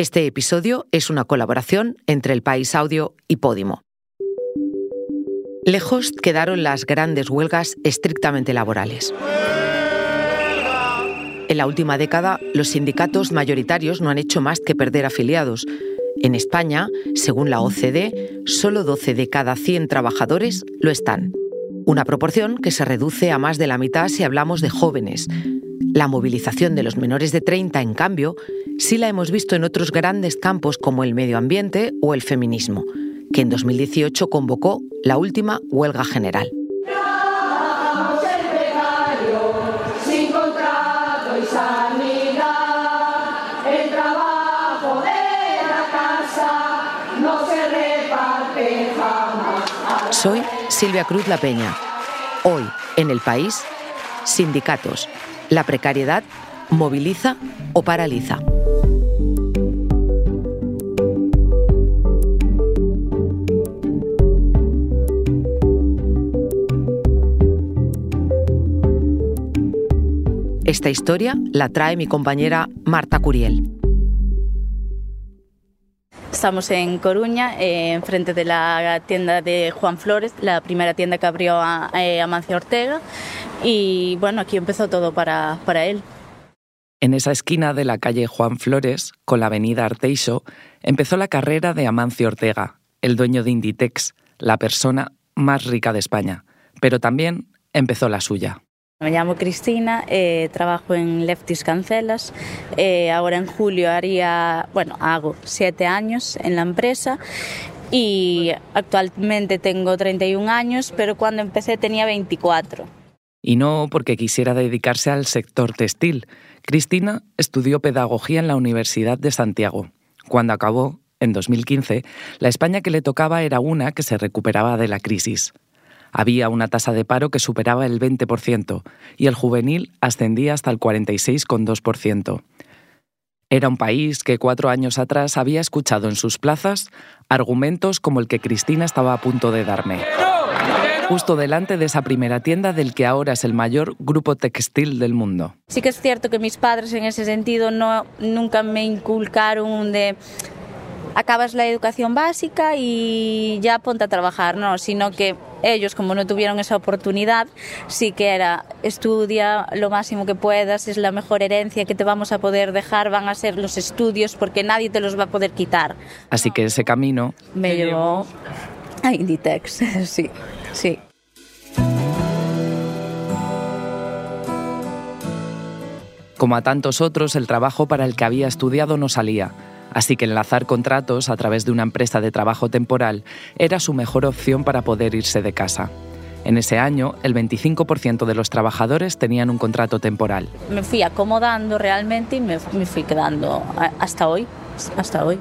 Este episodio es una colaboración entre El País Audio y Podimo. Lejos quedaron las grandes huelgas estrictamente laborales. En la última década, los sindicatos mayoritarios no han hecho más que perder afiliados. En España, según la OCDE, solo 12 de cada 100 trabajadores lo están. Una proporción que se reduce a más de la mitad si hablamos de jóvenes. La movilización de los menores de 30, en cambio, sí la hemos visto en otros grandes campos como el medio ambiente o el feminismo, que en 2018 convocó la última huelga general. Soy Silvia Cruz La Peña. Hoy, en el país, sindicatos. La precariedad moviliza o paraliza. Esta historia la trae mi compañera Marta Curiel. Estamos en Coruña, eh, enfrente de la tienda de Juan Flores, la primera tienda que abrió eh, Amancio Ortega. Y bueno, aquí empezó todo para, para él. En esa esquina de la calle Juan Flores, con la avenida Arteixo, empezó la carrera de Amancio Ortega, el dueño de Inditex, la persona más rica de España. Pero también empezó la suya. Me llamo Cristina, eh, trabajo en Leftis Cancelas. Eh, ahora en julio haría, bueno, hago siete años en la empresa y actualmente tengo 31 años, pero cuando empecé tenía 24. Y no porque quisiera dedicarse al sector textil. Cristina estudió pedagogía en la Universidad de Santiago. Cuando acabó, en 2015, la España que le tocaba era una que se recuperaba de la crisis. Había una tasa de paro que superaba el 20% y el juvenil ascendía hasta el 46,2%. Era un país que cuatro años atrás había escuchado en sus plazas argumentos como el que Cristina estaba a punto de darme. Justo delante de esa primera tienda del que ahora es el mayor grupo textil del mundo. Sí que es cierto que mis padres en ese sentido no, nunca me inculcaron de acabas la educación básica y ya ponte a trabajar, no, sino que ellos como no tuvieron esa oportunidad, sí que era estudia lo máximo que puedas, es la mejor herencia que te vamos a poder dejar, van a ser los estudios porque nadie te los va a poder quitar. Así que ese camino me llevó a Inditex, sí, sí. Como a tantos otros, el trabajo para el que había estudiado no salía Así que enlazar contratos a través de una empresa de trabajo temporal era su mejor opción para poder irse de casa. En ese año, el 25% de los trabajadores tenían un contrato temporal. Me fui acomodando realmente y me, fui quedando hasta hoy, hasta hoy.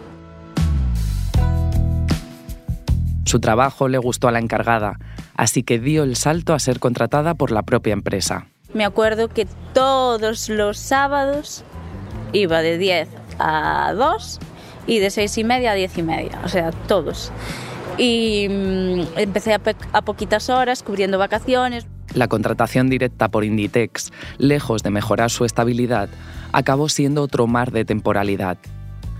Su trabajo le gustó a la encargada, así que dio el salto a ser contratada por la propia empresa. Me acuerdo que todos los sábados iba de 10 a 2 y de 6 y media a 10 y media, o sea, todos. Y mm, empecé a, a poquitas horas cubriendo vacaciones. La contratación directa por Inditex, lejos de mejorar su estabilidad, acabó siendo otro mar de temporalidad.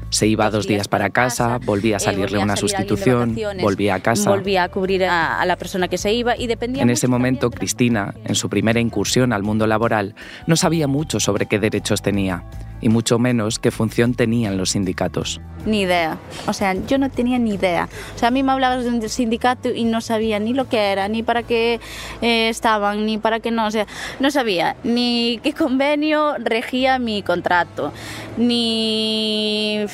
Se iba dos días para casa, volvía a salirle una sustitución, volvía a casa. Volvía a cubrir a, la persona que se iba y dependía. En ese momento, Cristina, en su primera incursión al mundo laboral, no sabía mucho sobre qué derechos tenía y mucho menos qué función tenían los sindicatos. Ni idea. O sea, yo no tenía ni idea. O sea, a mí me hablabas de un sindicato y no sabía ni lo que era, ni para qué eh, estaban, ni para qué no. O sea, no sabía ni qué convenio regía mi contrato, ni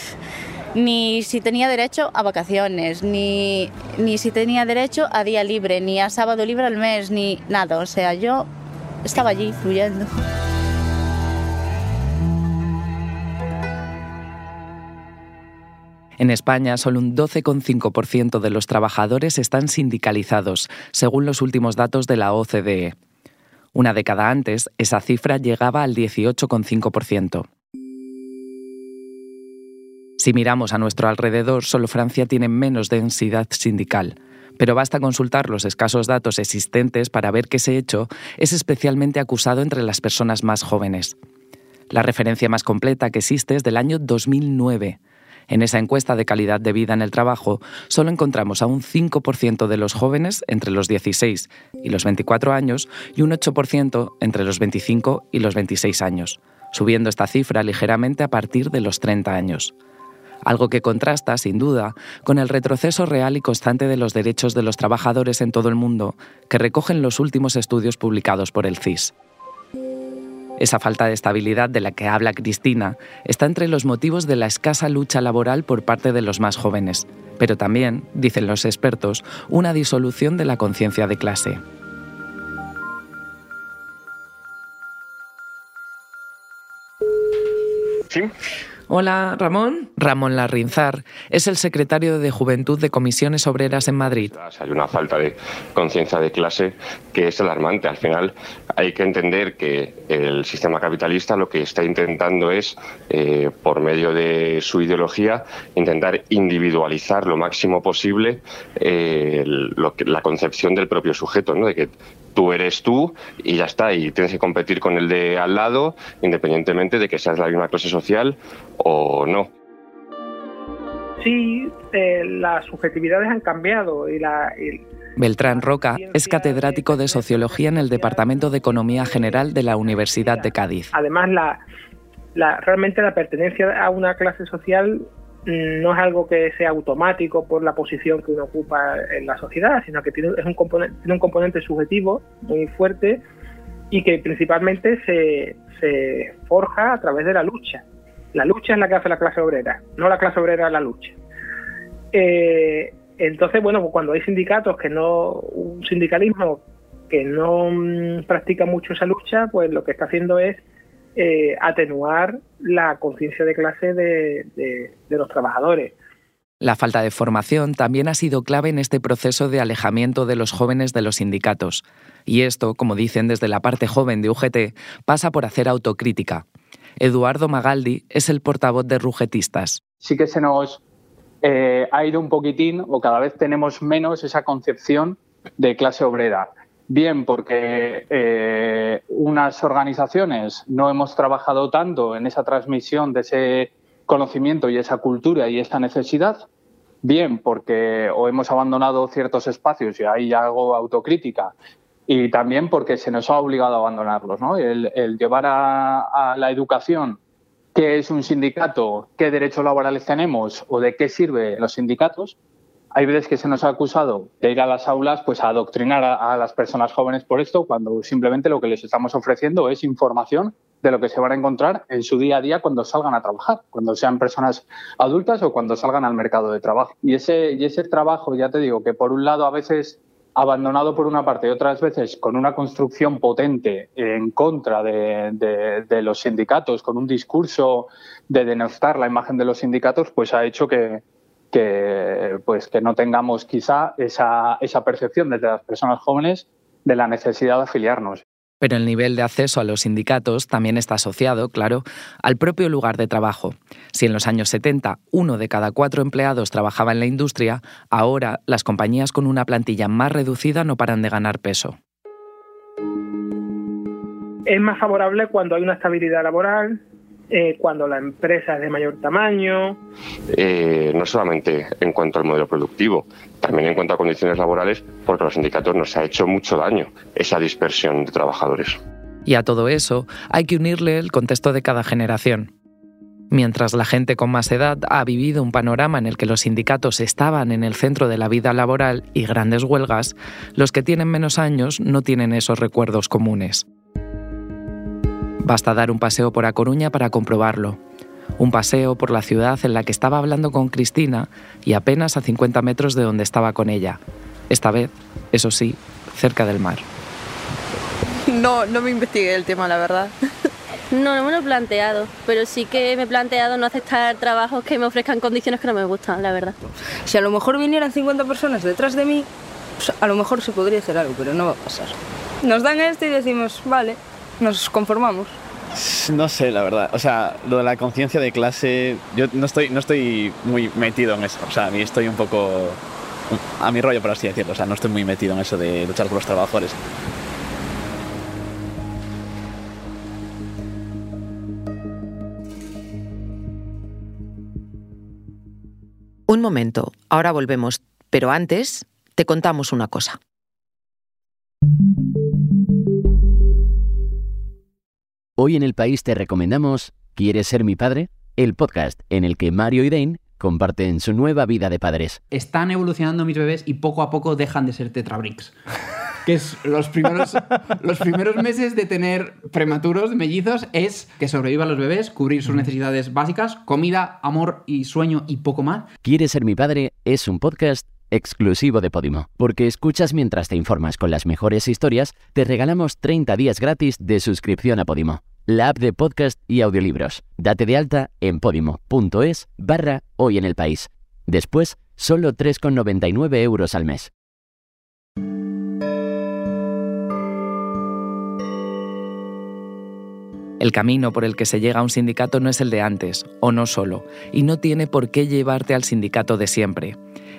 ni si tenía derecho a vacaciones, ni, ni si tenía derecho a día libre, ni a sábado libre al mes, ni nada. O sea, yo estaba allí fluyendo. En España, solo un 12,5% de los trabajadores están sindicalizados, según los últimos datos de la OCDE. Una década antes, esa cifra llegaba al 18,5%. Si miramos a nuestro alrededor, solo Francia tiene menos densidad sindical. Pero basta consultar los escasos datos existentes para ver que ese hecho es especialmente acusado entre las personas más jóvenes. La referencia más completa que existe es del año 2009 En esa encuesta de calidad de vida en el trabajo, solo encontramos a un 5% de los jóvenes entre los 16 y los 24 años y un 8% entre los 25 y los 26 años, subiendo esta cifra ligeramente a partir de los 30 años algo que contrasta, sin duda, con el retroceso real y constante de los derechos de los trabajadores en todo el mundo que recogen los últimos estudios publicados por el CIS. Esa falta de estabilidad de la que habla Cristina está entre los motivos de la escasa lucha laboral por parte de los más jóvenes, pero también, dicen los expertos, una disolución de la conciencia de clase. ¿Sí? Hola, Ramón. Ramón Larrinzar es el secretario de Juventud de Comisiones Obreras en Madrid. Hay una falta de conciencia de clase que es alarmante. Al final hay que entender que el sistema capitalista lo que está intentando es, eh, por medio de su ideología, intentar individualizar lo máximo posible eh, la concepción del propio sujeto, ¿no? de que tú eres tú y ya está, y tienes que competir con el de al lado, independientemente de que seas la misma clase social o no. Sí, eh, las subjetividades han cambiado y la... Beltrán Roca es catedrático de Sociología en el Departamento de Economía General de la Universidad de Cádiz. Además, la, la, realmente la pertenencia a una clase social no es algo que sea automático por la posición que uno ocupa en la sociedad, sino que tiene, es un, componente, tiene un componente subjetivo muy fuerte y que principalmente se, se forja a través de la lucha. La lucha es la que hace la clase obrera, no la clase obrera la lucha. Eh, entonces, bueno, pues cuando hay sindicatos que no, un sindicalismo que no mm, practica mucho esa lucha, pues lo que está haciendo es eh, atenuar la conciencia de clase de, de los trabajadores. La falta de formación también ha sido clave en este proceso de alejamiento de los jóvenes de los sindicatos. Y esto, como dicen desde la parte joven de UGT, pasa por hacer autocrítica. Eduardo Magaldi es el portavoz de Rugetistas. Sí que se nos eh, ha ido un poquitín o cada vez tenemos menos esa concepción de clase obrera bien porque eh, unas organizaciones no hemos trabajado tanto en esa transmisión de ese conocimiento y esa cultura y esa necesidad, bien porque o hemos abandonado ciertos espacios y ahí hago autocrítica, y también porque se nos ha obligado a abandonarlos. ¿no? El, llevar a la educación qué es un sindicato, qué derechos laborales tenemos o de qué sirven los sindicatos, hay veces que se nos ha acusado de ir a las aulas pues a adoctrinar a, las personas jóvenes por esto, cuando simplemente lo que les estamos ofreciendo es información de lo que se van a encontrar en su día a día cuando salgan a trabajar, cuando sean personas adultas o cuando salgan al mercado de trabajo. Y ese, y ese trabajo, ya te digo, que por un lado a veces abandonado por una parte y otras veces con una construcción potente en contra de, de los sindicatos, con un discurso de denostar la imagen de los sindicatos, pues ha hecho que, que, pues, que no tengamos quizá esa, esa percepción desde las personas jóvenes de la necesidad de afiliarnos. Pero el nivel de acceso a los sindicatos también está asociado, claro, al propio lugar de trabajo. Si en los años 70 uno de cada cuatro empleados trabajaba en la industria, ahora las compañías con una plantilla más reducida no paran de ganar peso. Es más favorable cuando hay una estabilidad laboral, eh, cuando la empresa es de mayor tamaño. Eh, no solamente en cuanto al modelo productivo, también en cuanto a condiciones laborales, porque los sindicatos nos ha hecho mucho daño esa dispersión de trabajadores. Y a todo eso hay que unirle el contexto de cada generación. Mientras la gente con más edad ha vivido un panorama en el que los sindicatos estaban en el centro de la vida laboral y grandes huelgas, los que tienen menos años no tienen esos recuerdos comunes. Basta dar un paseo por A Coruña para comprobarlo. Un paseo por la ciudad en la que estaba hablando con Cristina y apenas a 50 metros de donde estaba con ella. Esta vez, eso sí, cerca del mar. No, no me investigué el tema, la verdad. No, no me lo he planteado, pero sí que me he planteado no aceptar trabajos que me ofrezcan condiciones que no me gustan, la verdad. Si a lo mejor vinieran 50 personas detrás de mí, pues a lo mejor se podría hacer algo, pero no va a pasar. Nos dan esto y decimos, vale, nos conformamos. No sé, la verdad. O sea, lo de la conciencia de clase, yo no estoy, no estoy muy metido en eso. O sea, a mí estoy un poco a mi rollo, por así decirlo. O sea, no estoy muy metido en eso de luchar por los trabajadores. Un momento, ahora volvemos, pero antes te contamos una cosa. Hoy en el país te recomendamos ¿Quieres ser mi padre? El podcast en el que Mario y Dane comparten su nueva vida de padres. Están evolucionando mis bebés y poco a poco dejan de ser tetrabricks. que es los primeros, los primeros meses de tener prematuros, mellizos, es que sobrevivan los bebés, cubrir sus necesidades básicas, comida, amor y sueño y poco más. ¿Quieres ser mi padre? Es un podcast exclusivo de Podimo. Porque escuchas mientras te informas con las mejores historias, te regalamos 30 días gratis de suscripción a Podimo, la app de podcast y audiolibros. Date de alta en podimo.es barra hoy en el país. Después, solo 3,99 euros al mes. El camino por el que se llega a un sindicato no es el de antes, o no solo, y no tiene por qué llevarte al sindicato de siempre.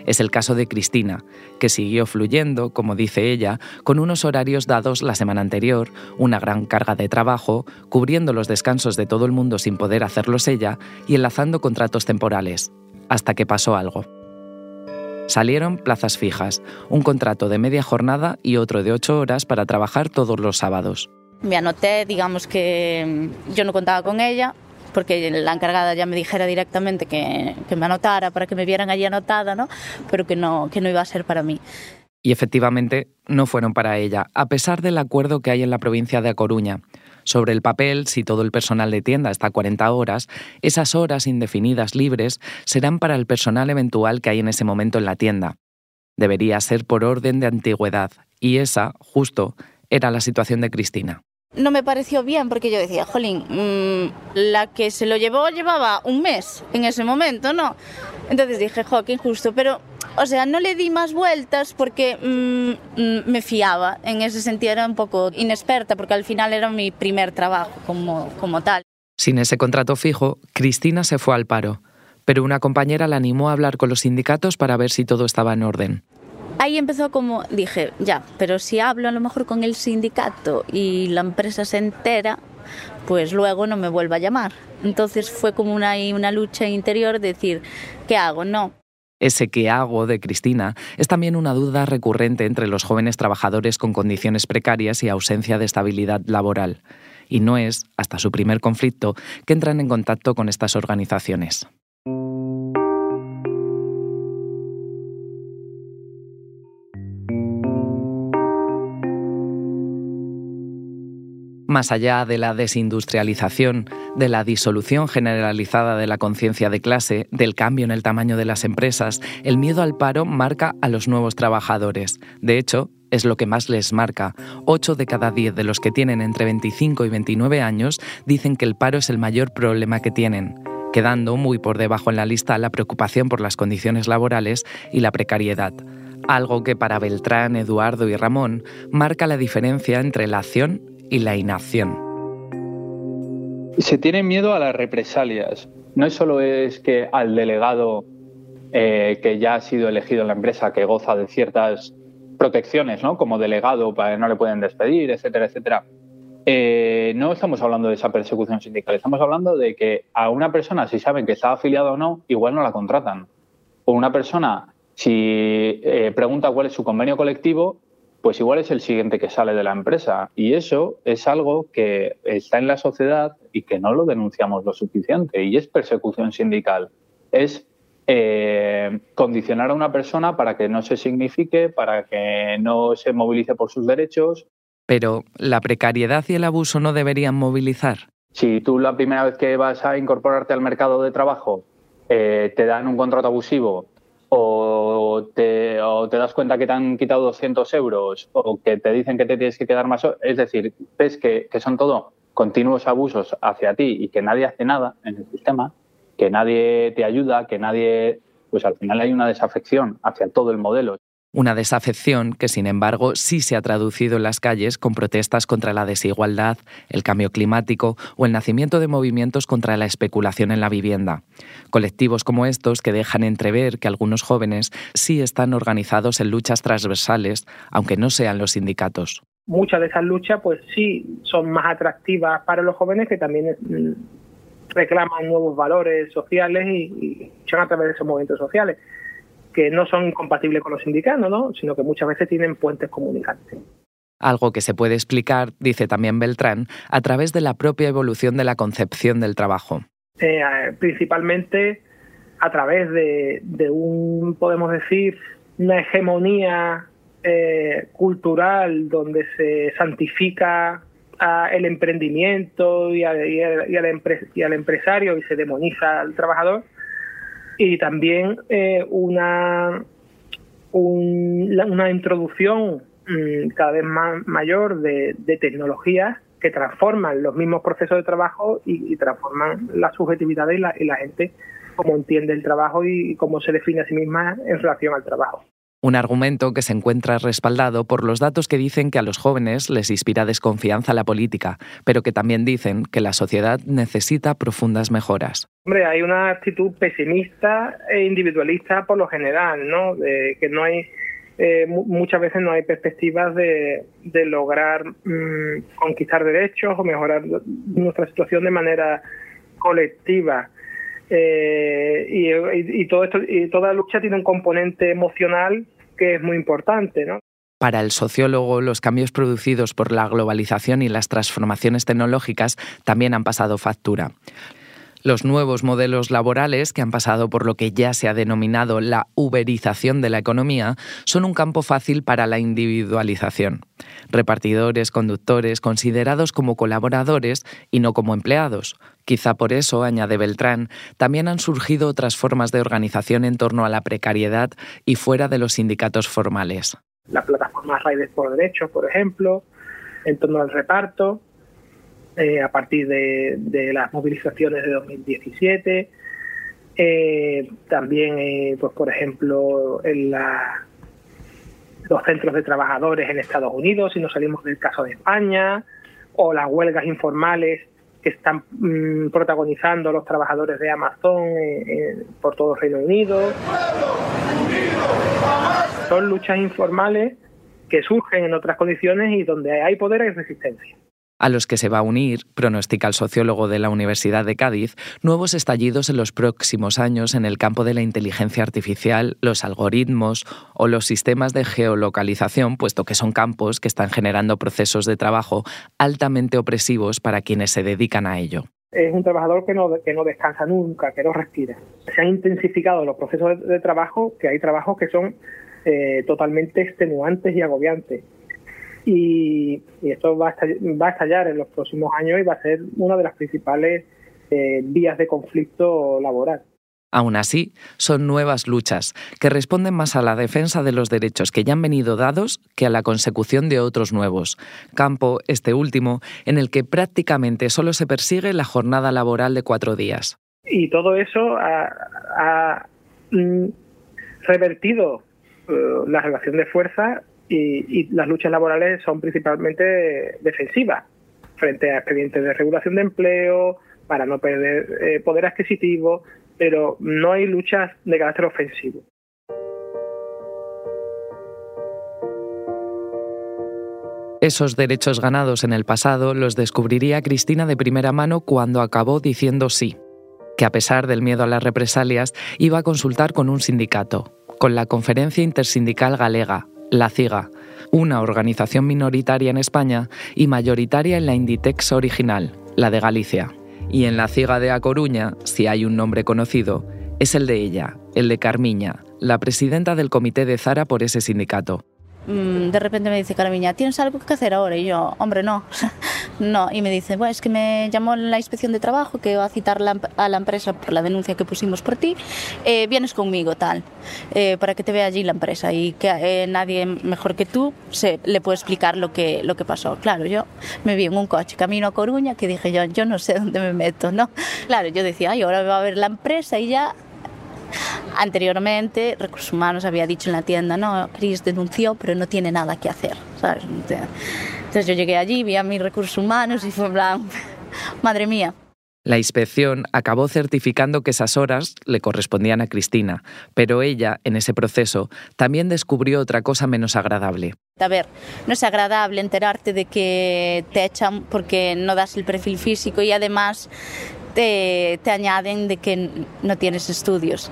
Es el caso de Cristina, que siguió fluyendo, como dice ella, con unos horarios dados la semana anterior, una gran carga de trabajo, cubriendo los descansos de todo el mundo sin poder hacerlos ella y enlazando contratos temporales, hasta que pasó algo. Salieron plazas fijas, un contrato de media jornada y otro de ocho horas para trabajar todos los sábados. Me anoté, digamos que yo no contaba con ella, porque la encargada ya me dijera directamente que, me anotara para que me vieran allí anotada, ¿no? pero que no, que no iba a ser para mí. Y efectivamente no fueron para ella, a pesar del acuerdo que hay en la provincia de A Coruña. Sobre el papel, si todo el personal de tienda está a 40 horas, esas horas indefinidas libres serán para el personal eventual que hay en ese momento en la tienda. Debería ser por orden de antigüedad, y esa, justo, era la situación de Cristina no me pareció bien porque yo decía, jolín, mmm, la que se lo llevó llevaba un mes en ese momento, ¿no? Entonces dije, jo, qué injusto, pero, o sea, no le di más vueltas porque mmm, me fiaba, en ese sentido era un poco inexperta porque al final era mi primer trabajo como, como tal. Sin ese contrato fijo, Cristina se fue al paro, pero una compañera la animó a hablar con los sindicatos para ver si todo estaba en orden ahí empezó como, dije, ya, pero si hablo a lo mejor con el sindicato y la empresa se entera, pues luego no me vuelva a llamar. Entonces fue como una, una lucha interior de decir, ¿qué hago? No. Ese qué hago de Cristina es también una duda recurrente entre los jóvenes trabajadores con condiciones precarias y ausencia de estabilidad laboral. Y no es, hasta su primer conflicto, que entran en contacto con estas organizaciones. Más allá de la desindustrialización, de la disolución generalizada de la conciencia de clase, del cambio en el tamaño de las empresas, el miedo al paro marca a los nuevos trabajadores. De hecho, es lo que más les marca. Ocho de cada diez de los que tienen entre 25 y 29 años dicen que el paro es el mayor problema que tienen quedando muy por debajo en la lista la preocupación por las condiciones laborales y la precariedad algo que para Beltrán, Eduardo y Ramón marca la diferencia entre la acción y la inacción. Se tiene miedo a las represalias. No solo es que al delegado eh, que ya ha sido elegido en la empresa, que goza de ciertas protecciones, ¿no? Como delegado, para que no le pueden despedir, etcétera, etcétera. Eh, no estamos hablando de esa persecución sindical, estamos hablando de que a una persona, si saben que está afiliada o no, igual no la contratan. O una persona, si eh, pregunta cuál es su convenio colectivo, pues igual es el siguiente que sale de la empresa. Y eso es algo que está en la sociedad y que no lo denunciamos lo suficiente. Y es persecución sindical. Es eh, condicionar a una persona para que no se signifique, para que no se movilice por sus derechos. Pero la precariedad y el abuso no deberían movilizar. Si tú la primera vez que vas a incorporarte al mercado de trabajo eh, te dan un contrato abusivo o te, das cuenta que te han quitado 200 euros o que te dicen que te tienes que quedar más. Es decir, ves que, que son todo continuos abusos hacia ti y que nadie hace nada en el sistema, que nadie te ayuda, que nadie. Pues al final hay una desafección hacia todo el modelo. Una desafección que, sin embargo, sí se ha traducido en las calles con protestas contra la desigualdad, el cambio climático o el nacimiento de movimientos contra la especulación en la vivienda. Colectivos como estos que dejan entrever que algunos jóvenes sí están organizados en luchas transversales, aunque no sean los sindicatos. Muchas de esas luchas, pues sí, son más atractivas para los jóvenes que también reclaman nuevos valores sociales y, y luchan a través de esos movimientos sociales, que no son incompatibles con los sindicatos, ¿no? sino que muchas veces tienen puentes comunicantes. Algo que se puede explicar, dice también Beltrán, a través de la propia evolución de la concepción del trabajo. Eh, principalmente a través de, de, un, podemos decir, una hegemonía eh, cultural donde se santifica a el emprendimiento y, a, y, a, y, al y, al empresario y se demoniza al trabajador y también eh, una, un, una introducción mmm, cada vez más mayor de, de, tecnologías que transforman los mismos procesos de trabajo y, y transforman la subjetividad y la, y la gente cómo entiende el trabajo y cómo se define a sí misma en relación al trabajo. Un argumento que se encuentra respaldado por los datos que dicen que a los jóvenes les inspira desconfianza la política, pero que también dicen que la sociedad necesita profundas mejoras. Hombre, hay una actitud pesimista e individualista por lo general, ¿no? Que no hay eh, muchas veces no hay perspectivas de, lograr mmm, conquistar derechos o mejorar nuestra situación de manera colectiva. Eh, y, y, todo esto, y toda lucha tiene un componente emocional que es muy importante, ¿no? Para el sociólogo, los cambios producidos por la globalización y las transformaciones tecnológicas también han pasado factura. Los nuevos modelos laborales, que han pasado por lo que ya se ha denominado la uberización de la economía, son un campo fácil para la individualización. Repartidores, conductores, considerados como colaboradores y no como empleados. Quizá por eso, añade Beltrán, también han surgido otras formas de organización en torno a la precariedad y fuera de los sindicatos formales. La plataforma Riders por Derechos, por ejemplo, en torno al reparto, eh, a partir de, de, las movilizaciones de 2017. Eh, también, eh, pues por ejemplo, en la, los centros de trabajadores en Estados Unidos, si nos salimos del caso de España, o las huelgas informales que están mmm, protagonizando los trabajadores de Amazon por todo el Reino Unido. Son luchas informales que surgen en otras condiciones y donde hay poder hay resistencia a los que se va a unir, pronostica el sociólogo de la Universidad de Cádiz, nuevos estallidos en los próximos años en el campo de la inteligencia artificial, los algoritmos o los sistemas de geolocalización, puesto que son campos que están generando procesos de trabajo altamente opresivos para quienes se dedican a ello. Es un trabajador que no, descansa nunca, que no respira. Se han intensificado los procesos de, de trabajo, que hay trabajos que son eh, totalmente extenuantes y agobiantes y, y esto va a, estallar, va a, estallar, en los próximos años y va a ser una de las principales eh, vías de conflicto laboral. Aún así, son nuevas luchas que responden más a la defensa de los derechos que ya han venido dados que a la consecución de otros nuevos. Campo, este último, en el que prácticamente solo se persigue la jornada laboral de cuatro días. Y todo eso ha, ha mm, revertido uh, la relación de fuerza y, las luchas laborales son principalmente defensivas frente a expedientes de regulación de empleo, para no perder eh, poder adquisitivo, pero no hay luchas de carácter ofensivo. Esos derechos ganados en el pasado los descubriría Cristina de primera mano cuando acabó diciendo sí, que a pesar del miedo a las represalias iba a consultar con un sindicato, con la Conferencia Intersindical Galega, la CIGA, una organización minoritaria en España y mayoritaria en la Inditex original, la de Galicia. Y en la CIGA de A Coruña, si hay un nombre conocido, es el de ella, el de Carmiña, la presidenta del comité de Zara por ese sindicato. De repente me dice Carmiña, ¿tienes algo que hacer ahora? Y yo, hombre, no. no. Y me dice, bueno, es que me llamó la inspección de trabajo que va a citar la, a la empresa por la denuncia que pusimos por ti. Eh, vienes conmigo, tal, eh, para que te vea allí la empresa y que eh, nadie mejor que tú se, le puede explicar lo que, lo que pasó. Claro, yo me vi en un coche camino a Coruña que dije yo, yo no sé dónde me meto, ¿no? Claro, yo decía, ay, ahora va a ver la empresa y ya Anteriormente, Recursos Humanos había dicho en la tienda, no, Cris denunció, pero no tiene nada que hacer, ¿sabes? Entonces yo llegué allí, vi a mis recursos humanos y fue en plan, madre mía. La inspección acabó certificando que esas horas le correspondían a Cristina, pero ella, en ese proceso, también descubrió otra cosa menos agradable. A ver, no es agradable enterarte de que te echan porque no das el perfil físico y además te, te añaden de que no tienes estudios.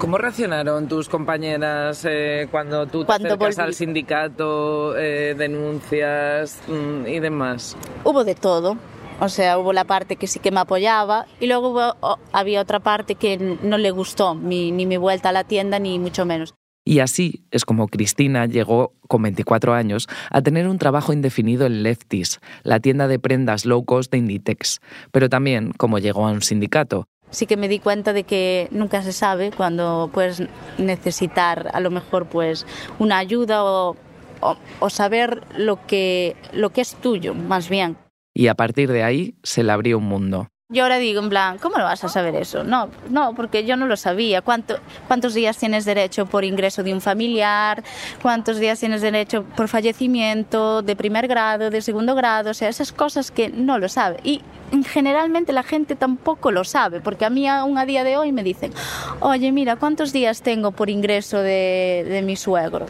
¿Cómo reaccionaron tus compañeras eh, cuando tú te Cuando acercas volví. al sindicato, eh, denuncias mm, y demás? Hubo de todo. O sea, hubo la parte que sí que me apoyaba y luego hubo- o- había otra parte que no le gustó mi- ni mi vuelta a la tienda ni mucho menos. Y así es como Cristina llegó, con 24 años, a tener un trabajo indefinido en Lefties, la tienda de prendas low cost de Inditex, pero también como llegó a un sindicato. Sí que me di cuenta de que nunca se sabe cuando puedes necesitar a lo mejor pues una ayuda o, o- o saber lo que, lo que es tuyo, más bien. Y a partir de ahí se le abrió un mundo. Yo ahora digo, en plan, ¿cómo lo vas a saber eso? No, no, porque yo no lo sabía. ¿Cuánto, ¿Cuántos días tienes derecho por ingreso de un familiar? ¿Cuántos días tienes derecho por fallecimiento de primer grado, de segundo grado? O sea, esas cosas que no lo sabe. Y generalmente la gente tampoco lo sabe, porque a mí aún a día de hoy me dicen, oye, mira, ¿cuántos días tengo por ingreso de, de mi suegro?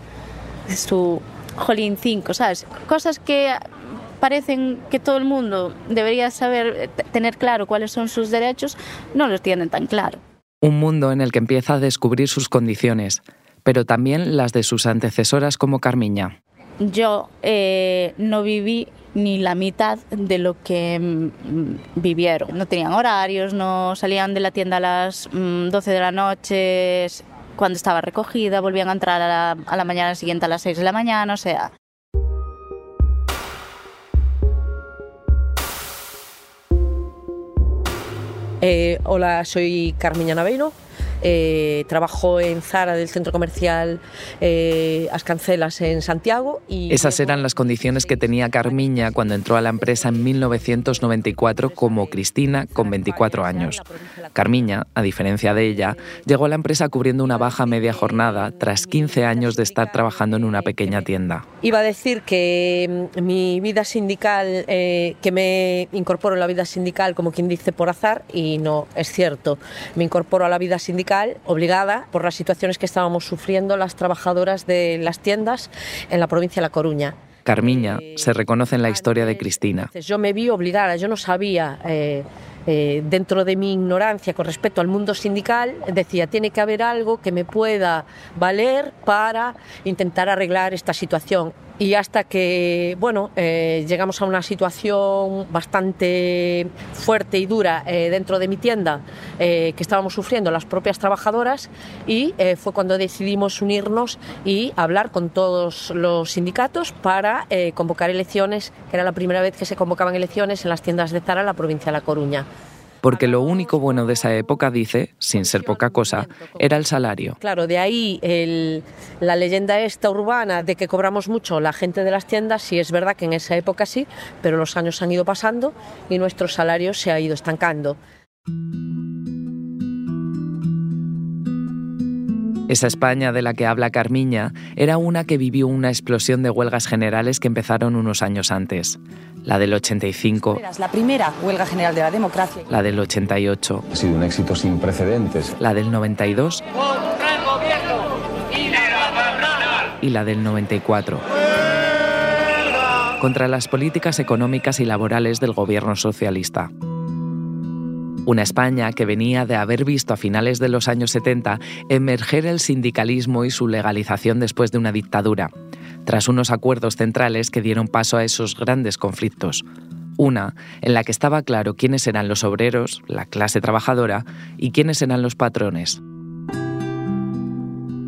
Su jolín 5, ¿sabes? Cosas que parecen que todo el mundo debería saber, eh, tener claro cuáles son sus derechos, no los tienen tan claro. Un mundo en el que empieza a descubrir sus condiciones, pero también las de sus antecesoras como Carmiña. Yo eh, no viví ni la mitad de lo que mm, vivieron. No tenían horarios, no salían de la tienda a las mm, 12 de la noche cuando estaba recogida, volvían a entrar a la, a la mañana siguiente a las 6 de la mañana, o sea, Eh, hola, soy Carmiña Naveiro, eh, trabajo en Zara del centro comercial eh, As Cancelas en Santiago. Y Esas eran las condiciones que tenía Carmiña cuando entró a la empresa en 1994 como Cristina con 24 años. Carmiña, a diferencia de ella, llegó a la empresa cubriendo una baja media jornada tras 15 años de estar trabajando en una pequeña tienda. Iba a decir que mm, mi vida sindical, eh, que me incorporo en la vida sindical como quien dice por azar, y no es cierto. Me incorporo a la vida sindical obligada por las situaciones que estábamos sufriendo las trabajadoras de las tiendas en la provincia de La Coruña. Carmiña se reconoce en la historia de Cristina. Yo me vi obligada, yo no sabía, eh, eh, dentro de mi ignorancia con respecto al mundo sindical, decía, tiene que haber algo que me pueda valer para intentar arreglar esta situación. Y hasta que, bueno, eh, llegamos a una situación bastante fuerte y dura eh, dentro de mi tienda eh, que estábamos sufriendo las propias trabajadoras y fue cuando decidimos unirnos y hablar con todos los sindicatos para convocar elecciones, que era la primera vez que se convocaban elecciones en las tiendas de Zara en la provincia de La Coruña. Porque lo único bueno de esa época, dice, sin ser poca cosa, era el salario. Claro, de ahí la leyenda esta urbana de que cobramos mucho la gente de las tiendas, sí es verdad que en esa época sí, pero los años han ido pasando y nuestro salario se ha ido estancando. Esa España de la que habla Carmiña era una que vivió una explosión de huelgas generales que empezaron unos años antes. La del 85, La primera huelga general de la democracia. la del 88, Ha sido un éxito sin precedentes. la del 92 y la del 94. Contra las políticas económicas y laborales del gobierno socialista. Una España que venía de haber visto a finales de los años 70 emerger el sindicalismo y su legalización después de una dictadura, tras unos acuerdos centrales que dieron paso a esos grandes conflictos. Una en la que estaba claro quiénes eran los obreros, la clase trabajadora, y quiénes eran los patrones.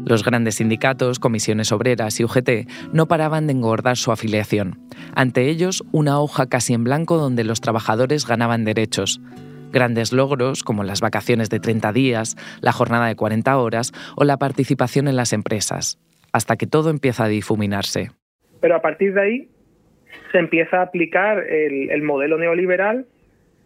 Los grandes sindicatos, comisiones obreras y UGT no paraban de engordar su afiliación. Ante ellos, una hoja casi en blanco donde los trabajadores ganaban derechos. Grandes logros como las vacaciones de 30 días, la jornada de 40 horas o la participación en las empresas, hasta que todo empieza a difuminarse. Pero a partir de ahí se empieza a aplicar el, el modelo neoliberal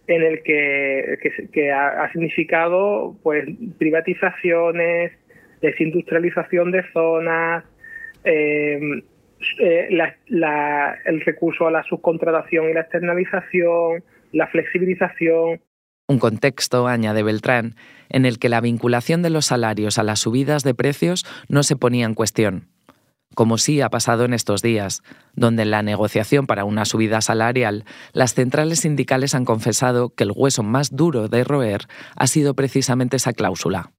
en el que, ha, significado pues privatizaciones, desindustrialización de zonas, eh, eh, la- el recurso a la subcontratación y la externalización, la flexibilización. Un contexto, añade Beltrán, en el que la vinculación de los salarios a las subidas de precios no se ponía en cuestión. como sí ha pasado en estos días, donde en la negociación para una subida salarial, las centrales sindicales han confesado que el hueso más duro de roer ha sido precisamente esa cláusula.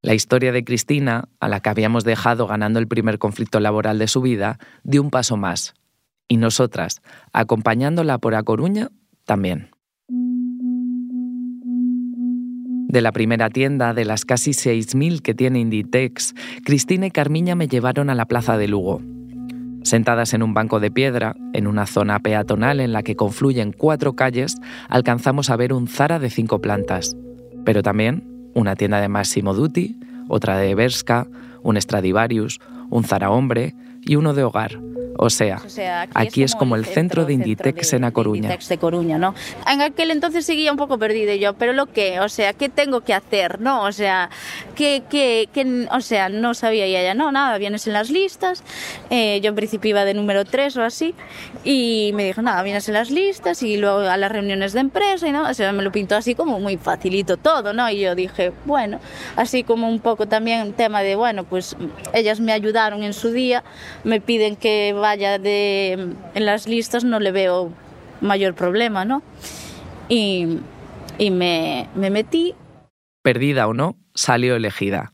La historia de Cristina, a la que habíamos dejado ganando el primer conflicto laboral de su vida, dio un paso más. Y nosotras, acompañándola por A Coruña, también. De la primera tienda de las casi 6.000 que tiene Inditex, Cristina y Carmiña me llevaron a la plaza de Lugo. Sentadas en un banco de piedra, en una zona peatonal en la que confluyen cuatro calles, alcanzamos a ver un Zara de cinco plantas, pero también una tienda de Massimo Dutti, otra de Berska, un Stradivarius, un Zara Hombre y uno de hogar, o sea, aquí, es, como el centro, de Inditex en A Coruña. de Coruña, ¿no? En aquel entonces seguía un poco perdida yo, pero lo que, o sea, ¿qué tengo que hacer, no? O sea, ¿qué, qué, qué o sea, no sabía ya, ya, no, nada, vienes en las listas, eh, yo en principio iba de número 3 o así, y me dijo, nada, vienes en las listas y luego a las reuniones de empresa y no, o sea, me lo pintó así como muy facilito todo, ¿no? Y yo dije, bueno, así como un poco también tema de, bueno, pues ellas me ayudaron en su día, me piden que vaya de, en las listas no le veo mayor problema, ¿no? Y, y me, me metí. Perdida o no, salió elegida.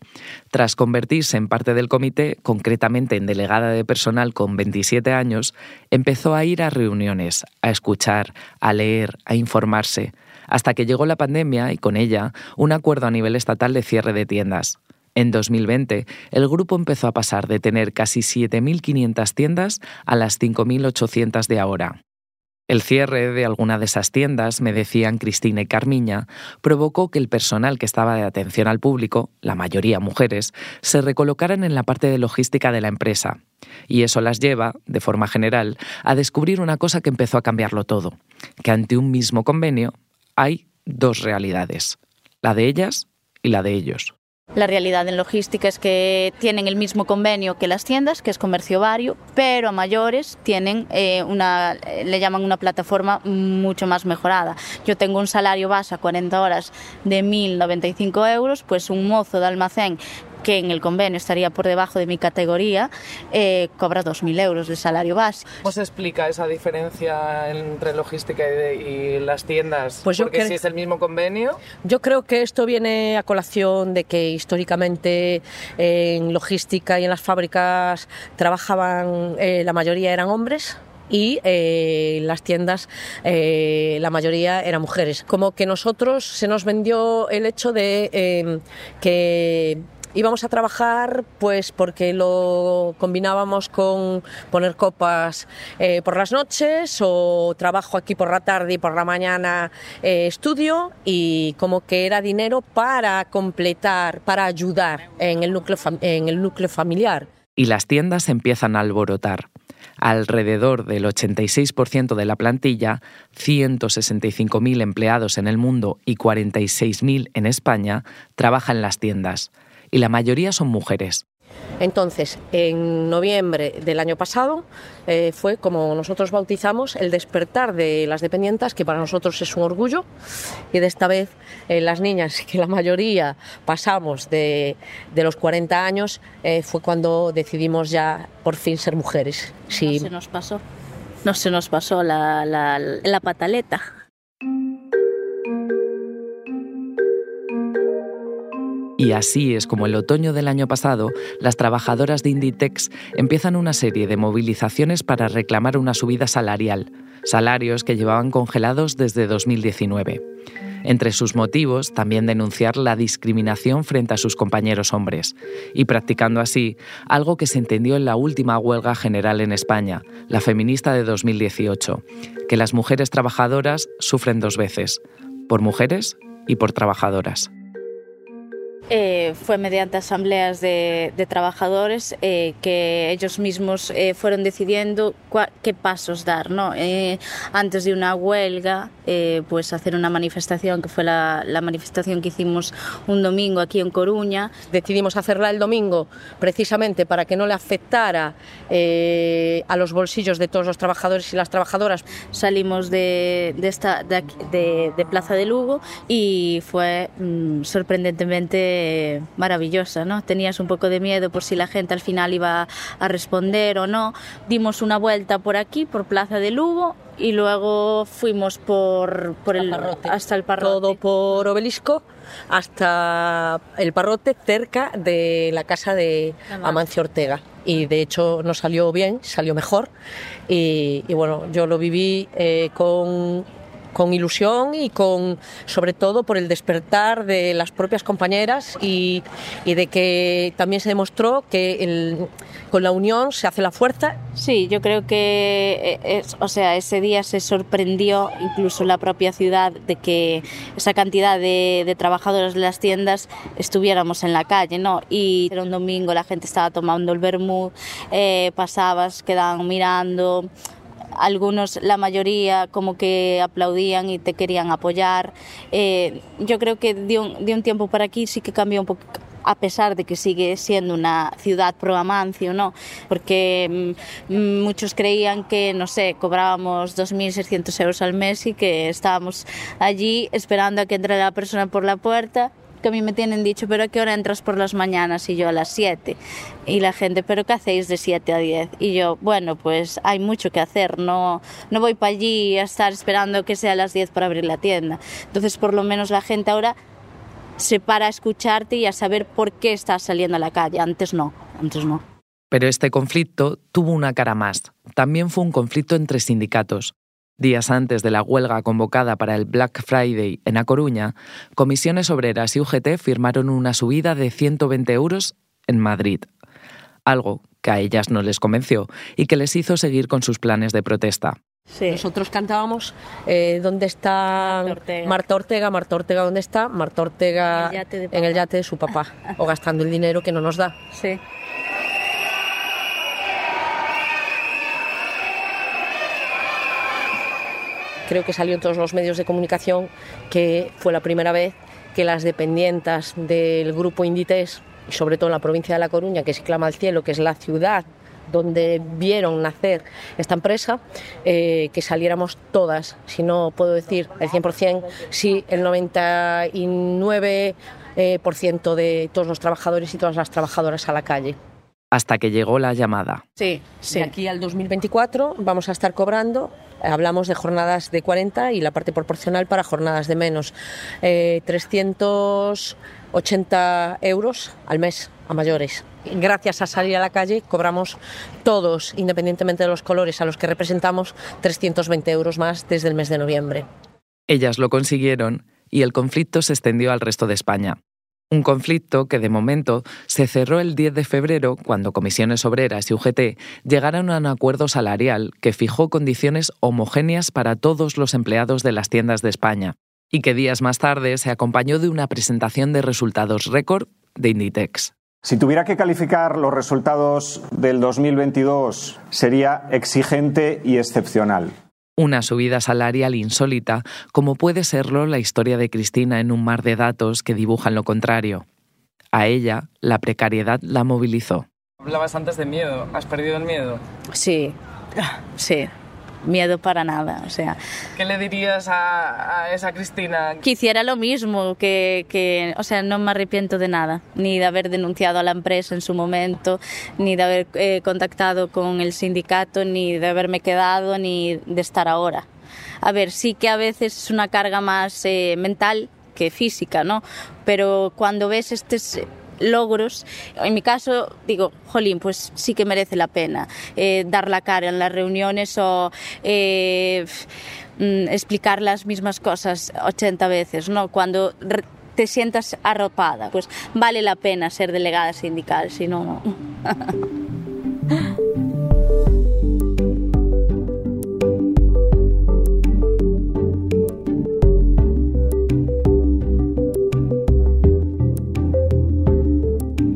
Tras convertirse en parte del comité, concretamente en delegada de personal con 27 años, empezó a ir a reuniones, a escuchar, a leer, a informarse, hasta que llegó la pandemia y con ella un acuerdo a nivel estatal de cierre de tiendas. En 2020, el grupo empezó a pasar de tener casi 7.500 tiendas a las 5.800 de ahora. El cierre de alguna de esas tiendas, me decían Cristina y Carmiña, provocó que el personal que estaba de atención al público, la mayoría mujeres, se recolocaran en la parte de logística de la empresa. Y eso las lleva, de forma general, a descubrir una cosa que empezó a cambiarlo todo, que ante un mismo convenio hay dos realidades, la de ellas y la de ellos. La realidad en logística es que tienen el mismo convenio que las tiendas, que es comercio vario, pero a mayores tienen eh, una, le llaman una plataforma mucho más mejorada. Yo tengo un salario base a 40 horas de 1.095 euros, pues un mozo de almacén que en el convenio estaría por debajo de mi categoría, eh, cobra 2.000 euros de salario base. ¿Cómo se explica esa diferencia entre logística y, las tiendas? Pues yo Porque si es el mismo convenio. Yo creo que esto viene a colación de que históricamente en logística y en las fábricas trabajaban, eh, la mayoría eran hombres y eh, las tiendas eh, la mayoría eran mujeres. Como que nosotros se nos vendió el hecho de eh, que íbamos a trabajar pues porque lo combinábamos con poner copas eh, por las noches o trabajo aquí por la tarde y por la mañana eh, estudio y como que era dinero para completar, para ayudar en el núcleo, en el núcleo familiar. Y las tiendas empiezan a alborotar. Alrededor del 86% de la plantilla, 165.000 empleados en el mundo y 46.000 en España, trabajan en las tiendas y la mayoría son mujeres. Entonces, en noviembre del año pasado eh, fue como nosotros bautizamos el despertar de las dependientas, que para nosotros es un orgullo, y de esta vez eh, las niñas, que la mayoría pasamos de, de los 40 años, eh, fue cuando decidimos ya por fin ser mujeres. Sí. No se nos pasó, no se nos pasó la, la, la pataleta. Y así es como el otoño del año pasado, las trabajadoras de Inditex empiezan una serie de movilizaciones para reclamar una subida salarial, salarios que llevaban congelados desde 2019. Entre sus motivos, también denunciar la discriminación frente a sus compañeros hombres, y practicando así algo que se entendió en la última huelga general en España, la feminista de 2018, que las mujeres trabajadoras sufren dos veces, por mujeres y por trabajadoras. Eh, fue mediante asambleas de, de trabajadores eh, que ellos mismos eh, fueron decidiendo qué pasos dar. ¿no? Antes de una huelga, pues hacer una manifestación, que fue la, la, manifestación que hicimos un domingo aquí en Coruña. Decidimos hacerla el domingo precisamente para que no le afectara a los bolsillos de todos los trabajadores y las trabajadoras. Salimos de, de, esta, de, de Plaza de Lugo y fue mmm, sorprendentemente fue maravillosa, ¿no? Tenías un poco de miedo por si la gente al final iba a responder o no. Dimos una vuelta por aquí, por Plaza de Lugo, y luego fuimos por, por el, hasta el parrote. Todo por obelisco hasta el parrote cerca de la casa de Amancio Ortega. Y de hecho nos salió bien, salió mejor. Y, y bueno, yo lo viví eh, con con ilusión y con, sobre todo, por el despertar de las propias compañeras y, y de que también se demostró que con la unión se hace la fuerza. Sí, yo creo que, eh, es, o sea, ese día se sorprendió incluso la propia ciudad de que esa cantidad de, de trabajadores de las tiendas estuviéramos en la calle, ¿no? Y era un domingo, la gente estaba tomando el vermut, eh, pasabas, quedaban mirando algunos, la mayoría, como que aplaudían y te querían apoyar. Eh, yo creo que de un, un tiempo para aquí sí que cambió un poco a pesar de que sigue siendo una ciudad pro Amancio, ¿no? Porque mm, muchos creían que, no sé, cobrábamos 2.600 euros al mes y que estábamos allí esperando a que entre la persona por la puerta que a mí me tienen dicho, pero ¿a qué hora entras por las mañanas? Y yo a las 7. Y la gente, ¿pero qué hacéis de 7 a 10? Y yo, bueno, pues hay mucho que hacer, no, no voy para allí a estar esperando que sea las 10 para abrir la tienda. Entonces, por lo menos la gente ahora se para a escucharte y a saber por qué estás saliendo a la calle. Antes no, antes no. Pero este conflicto tuvo una cara más. También fue un conflicto entre sindicatos. Días antes de la huelga convocada para el Black Friday en A Coruña, Comisiones Obreras y UGT firmaron una subida de 120 euros en Madrid, algo que a ellas no les convenció y que les hizo seguir con sus planes de protesta. Sí. Nosotros cantábamos eh, ¿Dónde está Marta Ortega. Marta Ortega? Marta Ortega, ¿dónde está? Marta Ortega El en el yate de su papá, o gastando el dinero que no nos da. Sí. Creo que salió en todos los medios de comunicación que fue la primera vez que las dependientas del grupo Inditex, y sobre todo en la provincia de La Coruña, que se clama al cielo, que es la ciudad donde vieron nacer esta empresa, eh, que saliéramos todas, si no puedo decir el 100%, sí el 99% eh, por ciento de todos los trabajadores y todas las trabajadoras a la calle. Hasta que llegó la llamada. Sí, sí. De aquí al 2024 vamos a estar cobrando hablamos de jornadas de 40 y la parte proporcional para jornadas de menos. Eh, 380 euros al mes a mayores. Gracias a salir a la calle cobramos todos, independientemente de los colores a los que representamos, 320 euros más desde el mes de noviembre. Ellas lo consiguieron y el conflicto se extendió al resto de España. Un conflicto que de momento se cerró el 10 de febrero cuando Comisiones Obreras y UGT llegaron a un acuerdo salarial que fijó condiciones homogéneas para todos los empleados de las tiendas de España y que días más tarde se acompañó de una presentación de resultados récord de Inditex. Si tuviera que calificar los resultados del 2022, sería exigente y excepcional. Una subida salarial insólita, como puede serlo la historia de Cristina en un mar de datos que dibujan lo contrario. A ella, la precariedad la movilizó. Hablabas antes de miedo. ¿Has perdido el miedo? Sí, sí. Miedo para nada, o sea. ¿Qué le dirías a, a esa Cristina? Que hiciera lo mismo, que, que, o sea, no me arrepiento de nada, ni de haber denunciado a la empresa en su momento, ni de haber eh, contactado con el sindicato, ni de haberme quedado, ni de estar ahora. A ver, sí que a veces es una carga más eh, mental que física, ¿no? Pero cuando ves estos logros. En mi caso, digo, jolín, pues sí que merece la pena eh, dar la cara en las reuniones o eh, mm, explicar las mismas cosas 80 veces, ¿no? Cuando te sientas arropada, pues vale la pena ser delegada sindical, si no, no.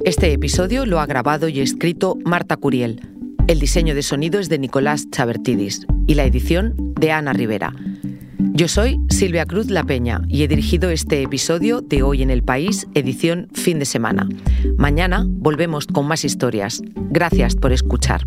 Este episodio lo ha grabado y escrito Marta Curiel. El diseño de sonido es de Nicolás Chabertidis y la edición de Ana Rivera. Yo soy Silvia Cruz La Peña y he dirigido este episodio de Hoy en el País, edición fin de semana. Mañana volvemos con más historias. Gracias por escuchar.